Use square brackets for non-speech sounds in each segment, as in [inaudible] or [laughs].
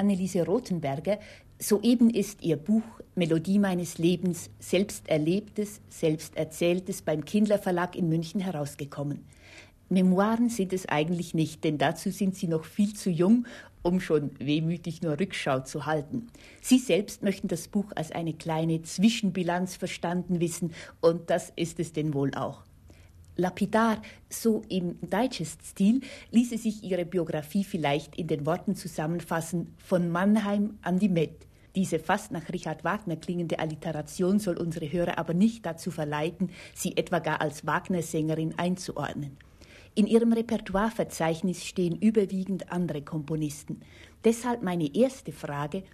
Anneliese Rothenberger. Soeben ist ihr Buch Melodie meines Lebens, selbst erlebtes, selbst erzähltes beim Kindler Verlag in München herausgekommen. Memoiren sind es eigentlich nicht, denn dazu sind sie noch viel zu jung, um schon wehmütig nur Rückschau zu halten. Sie selbst möchten das Buch als eine kleine Zwischenbilanz verstanden wissen, und das ist es denn wohl auch. Lapidar, so im Digest-Stil, ließe sich ihre Biografie vielleicht in den Worten zusammenfassen: von Mannheim an die Met. Diese fast nach Richard Wagner klingende Alliteration soll unsere Hörer aber nicht dazu verleiten, sie etwa gar als Wagner-Sängerin einzuordnen. In ihrem Repertoireverzeichnis stehen überwiegend andere Komponisten. Deshalb meine erste Frage,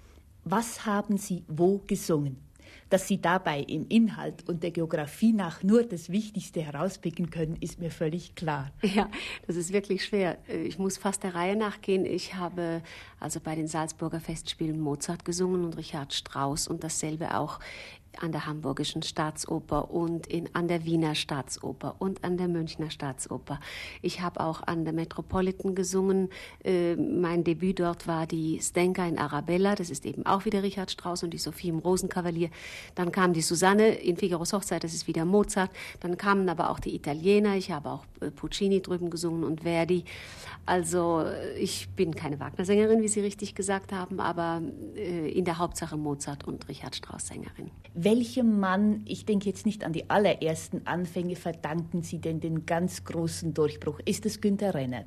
was haben Sie wo gesungen? Dass Sie dabei im Inhalt und der Geografie nach nur das Wichtigste herauspicken können, ist mir völlig klar. Ja, das ist wirklich schwer. Ich muss fast der Reihe nachgehen. Ich habe also bei den Salzburger Festspielen Mozart gesungen und Richard Strauss und dasselbe auch an der Hamburgischen Staatsoper und in, an der Wiener Staatsoper und an der Münchner Staatsoper. Ich habe auch an der Metropolitan gesungen. Äh, mein Debüt dort war die Stenka in Arabella. Das ist eben auch wieder Richard Strauss und die Sophie im Rosenkavalier. Dann kam die Susanne in Figaros Hochzeit. Das ist wieder Mozart. Dann kamen aber auch die Italiener. Ich habe auch äh, Puccini drüben gesungen und Verdi. Also äh, ich bin keine Wagner-Sängerin, wie Sie richtig gesagt haben, aber äh, in der Hauptsache Mozart und Richard Strauss Sängerin. Welchem Mann, ich denke jetzt nicht an die allerersten Anfänge, verdanken Sie denn den ganz großen Durchbruch? Ist es Günter Rennert?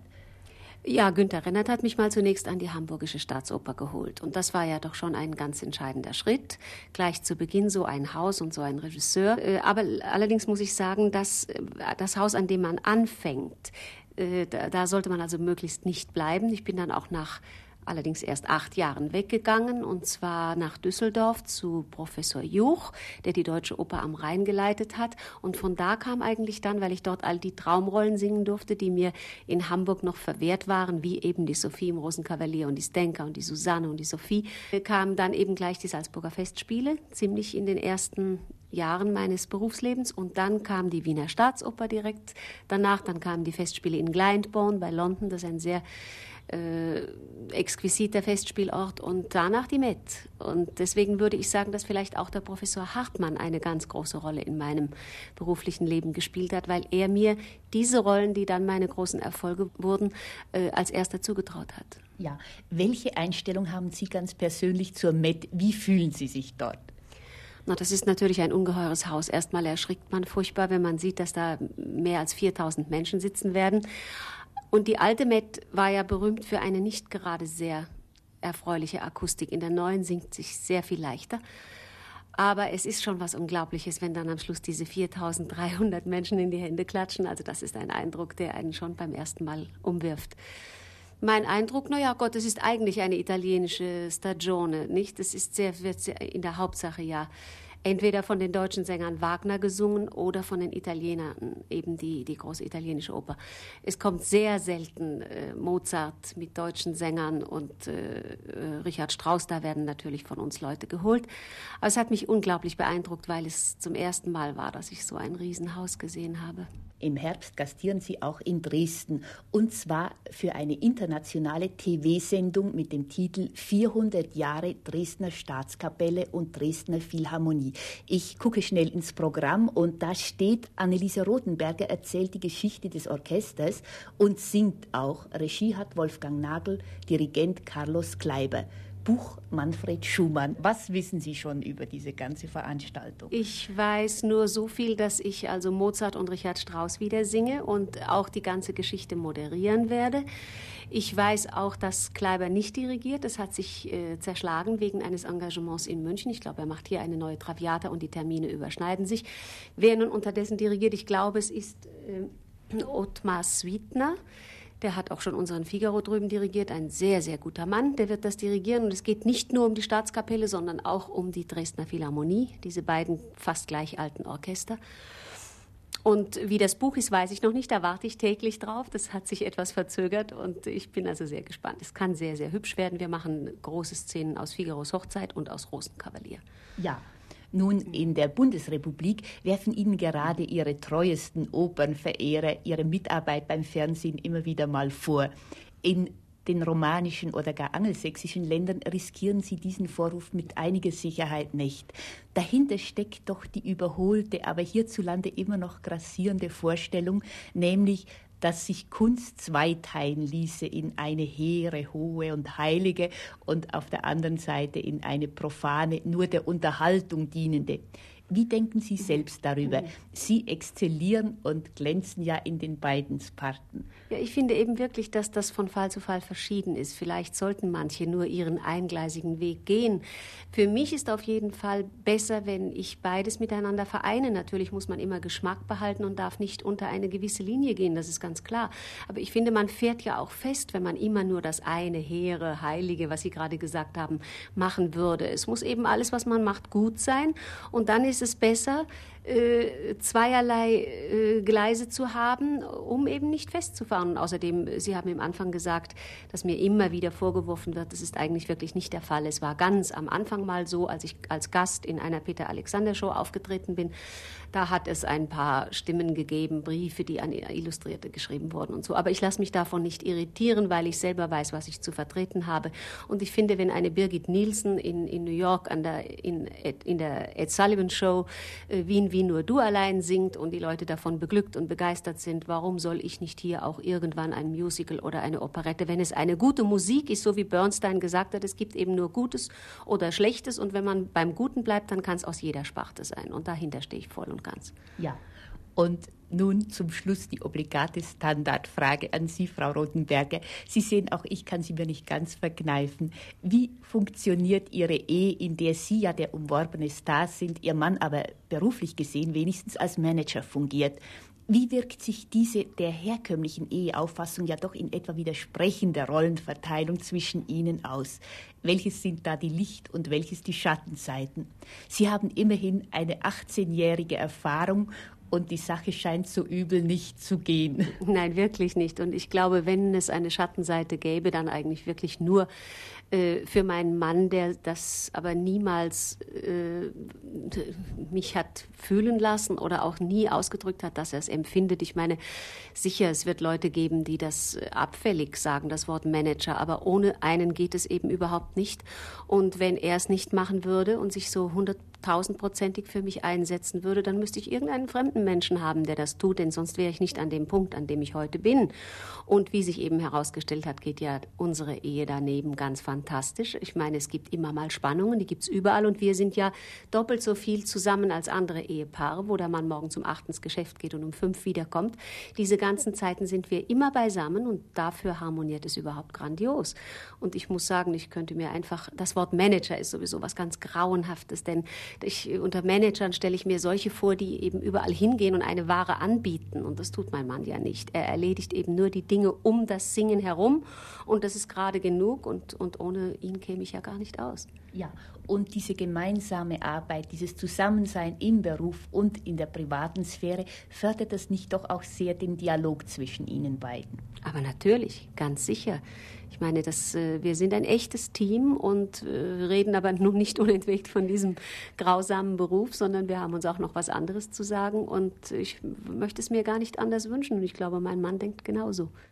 Ja, Günter Rennert hat mich mal zunächst an die Hamburgische Staatsoper geholt. Und das war ja doch schon ein ganz entscheidender Schritt. Gleich zu Beginn so ein Haus und so ein Regisseur. Äh, aber allerdings muss ich sagen, dass äh, das Haus, an dem man anfängt, äh, da sollte man also möglichst nicht bleiben. Ich bin dann auch nach allerdings erst acht Jahren weggegangen, und zwar nach Düsseldorf zu Professor Juch, der die Deutsche Oper am Rhein geleitet hat. Und von da kam eigentlich dann, weil ich dort all die Traumrollen singen durfte, die mir in Hamburg noch verwehrt waren, wie eben die Sophie im Rosenkavalier und die Stenka und die Susanne und die Sophie, kamen dann eben gleich die Salzburger Festspiele, ziemlich in den ersten Jahren meines Berufslebens. Und dann kam die Wiener Staatsoper direkt danach, dann kamen die Festspiele in Glyndebourne bei London, das ist ein sehr äh, exquisiter Festspielort und danach die Met. Und deswegen würde ich sagen, dass vielleicht auch der Professor Hartmann eine ganz große Rolle in meinem beruflichen Leben gespielt hat, weil er mir diese Rollen, die dann meine großen Erfolge wurden, äh, als erster zugetraut hat. Ja, welche Einstellung haben Sie ganz persönlich zur Met? Wie fühlen Sie sich dort? Na, das ist natürlich ein ungeheures Haus. Erstmal erschrickt man furchtbar, wenn man sieht, dass da mehr als 4000 Menschen sitzen werden. Und die alte Met war ja berühmt für eine nicht gerade sehr erfreuliche Akustik. In der neuen singt sich sehr viel leichter. Aber es ist schon was Unglaubliches, wenn dann am Schluss diese 4300 Menschen in die Hände klatschen. Also das ist ein Eindruck, der einen schon beim ersten Mal umwirft. Mein Eindruck, naja, Gott, es ist eigentlich eine italienische Stagione, nicht? Es ist sehr, wird sehr in der Hauptsache ja entweder von den deutschen Sängern Wagner gesungen oder von den Italienern, eben die, die große italienische Oper. Es kommt sehr selten äh, Mozart mit deutschen Sängern und äh, äh, Richard Strauss, da werden natürlich von uns Leute geholt. Aber es hat mich unglaublich beeindruckt, weil es zum ersten Mal war, dass ich so ein Riesenhaus gesehen habe. Im Herbst gastieren Sie auch in Dresden und zwar für eine internationale TV-Sendung mit dem Titel 400 Jahre Dresdner Staatskapelle und Dresdner Philharmonie. Ich gucke schnell ins Programm und da steht, Anneliese Rothenberger erzählt die Geschichte des Orchesters und singt auch. Regie hat Wolfgang Nagel, Dirigent Carlos Kleiber. Buch Manfred Schumann. Was wissen Sie schon über diese ganze Veranstaltung? Ich weiß nur so viel, dass ich also Mozart und Richard Strauss wieder singe und auch die ganze Geschichte moderieren werde. Ich weiß auch, dass Kleiber nicht dirigiert. Das hat sich äh, zerschlagen wegen eines Engagements in München. Ich glaube, er macht hier eine neue Traviata und die Termine überschneiden sich. Wer nun unterdessen dirigiert, ich glaube, es ist äh, Ottmar Sweetner. Der hat auch schon unseren Figaro drüben dirigiert, ein sehr, sehr guter Mann. Der wird das dirigieren und es geht nicht nur um die Staatskapelle, sondern auch um die Dresdner Philharmonie, diese beiden fast gleich alten Orchester. Und wie das Buch ist, weiß ich noch nicht. Da warte ich täglich drauf. Das hat sich etwas verzögert und ich bin also sehr gespannt. Es kann sehr, sehr hübsch werden. Wir machen große Szenen aus Figaros Hochzeit und aus Rosenkavalier. Ja, nun, in der Bundesrepublik werfen Ihnen gerade Ihre treuesten Opernverehrer Ihre Mitarbeit beim Fernsehen immer wieder mal vor. In den romanischen oder gar angelsächsischen Ländern riskieren Sie diesen Vorwurf mit einiger Sicherheit nicht. Dahinter steckt doch die überholte, aber hierzulande immer noch grassierende Vorstellung, nämlich dass sich Kunst zweiteilen ließe in eine hehre, hohe und heilige und auf der anderen Seite in eine profane, nur der Unterhaltung dienende. Wie denken Sie selbst darüber? Sie exzellieren und glänzen ja in den beiden Sparten. Ja, ich finde eben wirklich, dass das von Fall zu Fall verschieden ist. Vielleicht sollten manche nur ihren eingleisigen Weg gehen. Für mich ist auf jeden Fall besser, wenn ich beides miteinander vereine. Natürlich muss man immer Geschmack behalten und darf nicht unter eine gewisse Linie gehen, das ist ganz klar. Aber ich finde, man fährt ja auch fest, wenn man immer nur das eine hehre, heilige, was Sie gerade gesagt haben, machen würde. Es muss eben alles, was man macht, gut sein. Und dann ist ist es besser, äh, zweierlei äh, Gleise zu haben, um eben nicht festzufahren. Und außerdem, Sie haben im Anfang gesagt, dass mir immer wieder vorgeworfen wird, das ist eigentlich wirklich nicht der Fall. Es war ganz am Anfang mal so, als ich als Gast in einer Peter Alexander Show aufgetreten bin, da hat es ein paar Stimmen gegeben, Briefe, die an Illustrierte geschrieben wurden und so. Aber ich lasse mich davon nicht irritieren, weil ich selber weiß, was ich zu vertreten habe. Und ich finde, wenn eine Birgit Nielsen in, in New York an der, in, in der Ed Sullivan Show äh, Wien, Wien nur du allein singt und die Leute davon beglückt und begeistert sind, warum soll ich nicht hier auch irgendwann ein Musical oder eine Operette, wenn es eine gute Musik ist, so wie Bernstein gesagt hat, es gibt eben nur Gutes oder Schlechtes und wenn man beim Guten bleibt, dann kann es aus jeder Sparte sein. Und dahinter stehe ich voll und und ganz. Ja. Und nun zum Schluss die obligate Standardfrage an Sie, Frau Rotenberger. Sie sehen, auch ich kann sie mir nicht ganz verkneifen. Wie funktioniert Ihre Ehe, in der Sie ja der umworbene Star sind, Ihr Mann aber beruflich gesehen wenigstens als Manager fungiert? Wie wirkt sich diese der herkömmlichen Eheauffassung ja doch in etwa widersprechende Rollenverteilung zwischen Ihnen aus? Welches sind da die Licht- und welches die Schattenseiten? Sie haben immerhin eine 18-jährige Erfahrung und die Sache scheint so übel nicht zu gehen. [laughs] Nein, wirklich nicht. Und ich glaube, wenn es eine Schattenseite gäbe, dann eigentlich wirklich nur äh, für meinen Mann, der das aber niemals äh, mich hat fühlen lassen oder auch nie ausgedrückt hat, dass er es empfindet. Ich meine, sicher, es wird Leute geben, die das abfällig sagen, das Wort Manager, aber ohne einen geht es eben überhaupt nicht. Und wenn er es nicht machen würde und sich so hunderttausendprozentig für mich einsetzen würde, dann müsste ich irgendeinen fremden Menschen haben, der das tut, denn sonst wäre ich nicht an dem Punkt, an dem ich heute bin. Und wie sich eben herausgestellt hat, geht ja unsere Ehe daneben ganz fantastisch. Ich meine, es gibt immer mal Spannungen, die gibt es überall und wir sind ja doppelt so viel zusammen als andere Ehepaare, wo der Mann morgen zum acht ins Geschäft geht und um fünf wiederkommt. Diese ganzen Zeiten sind wir immer beisammen und dafür harmoniert es überhaupt grandios. Und ich muss sagen, ich könnte mir einfach, das Wort Manager ist sowieso was ganz Grauenhaftes, denn ich, unter Managern stelle ich mir solche vor, die eben überall hingehen und eine Ware anbieten. Und das tut mein Mann ja nicht. Er erledigt eben nur die Dinge um das Singen herum und das ist gerade genug und, und ohne ihn käme ich ja gar nicht aus. Ja, und diese gemeinsame Arbeit, dieses Zusammensein im Beruf und in der privaten Sphäre, fördert das nicht doch auch sehr den Dialog zwischen Ihnen beiden? Aber natürlich, ganz sicher. Ich meine, das, äh, wir sind ein echtes Team und äh, reden aber nun nicht unentwegt von diesem grausamen Beruf, sondern wir haben uns auch noch was anderes zu sagen und ich möchte es mir gar nicht anders wünschen und ich glaube, mein Mann denkt genauso.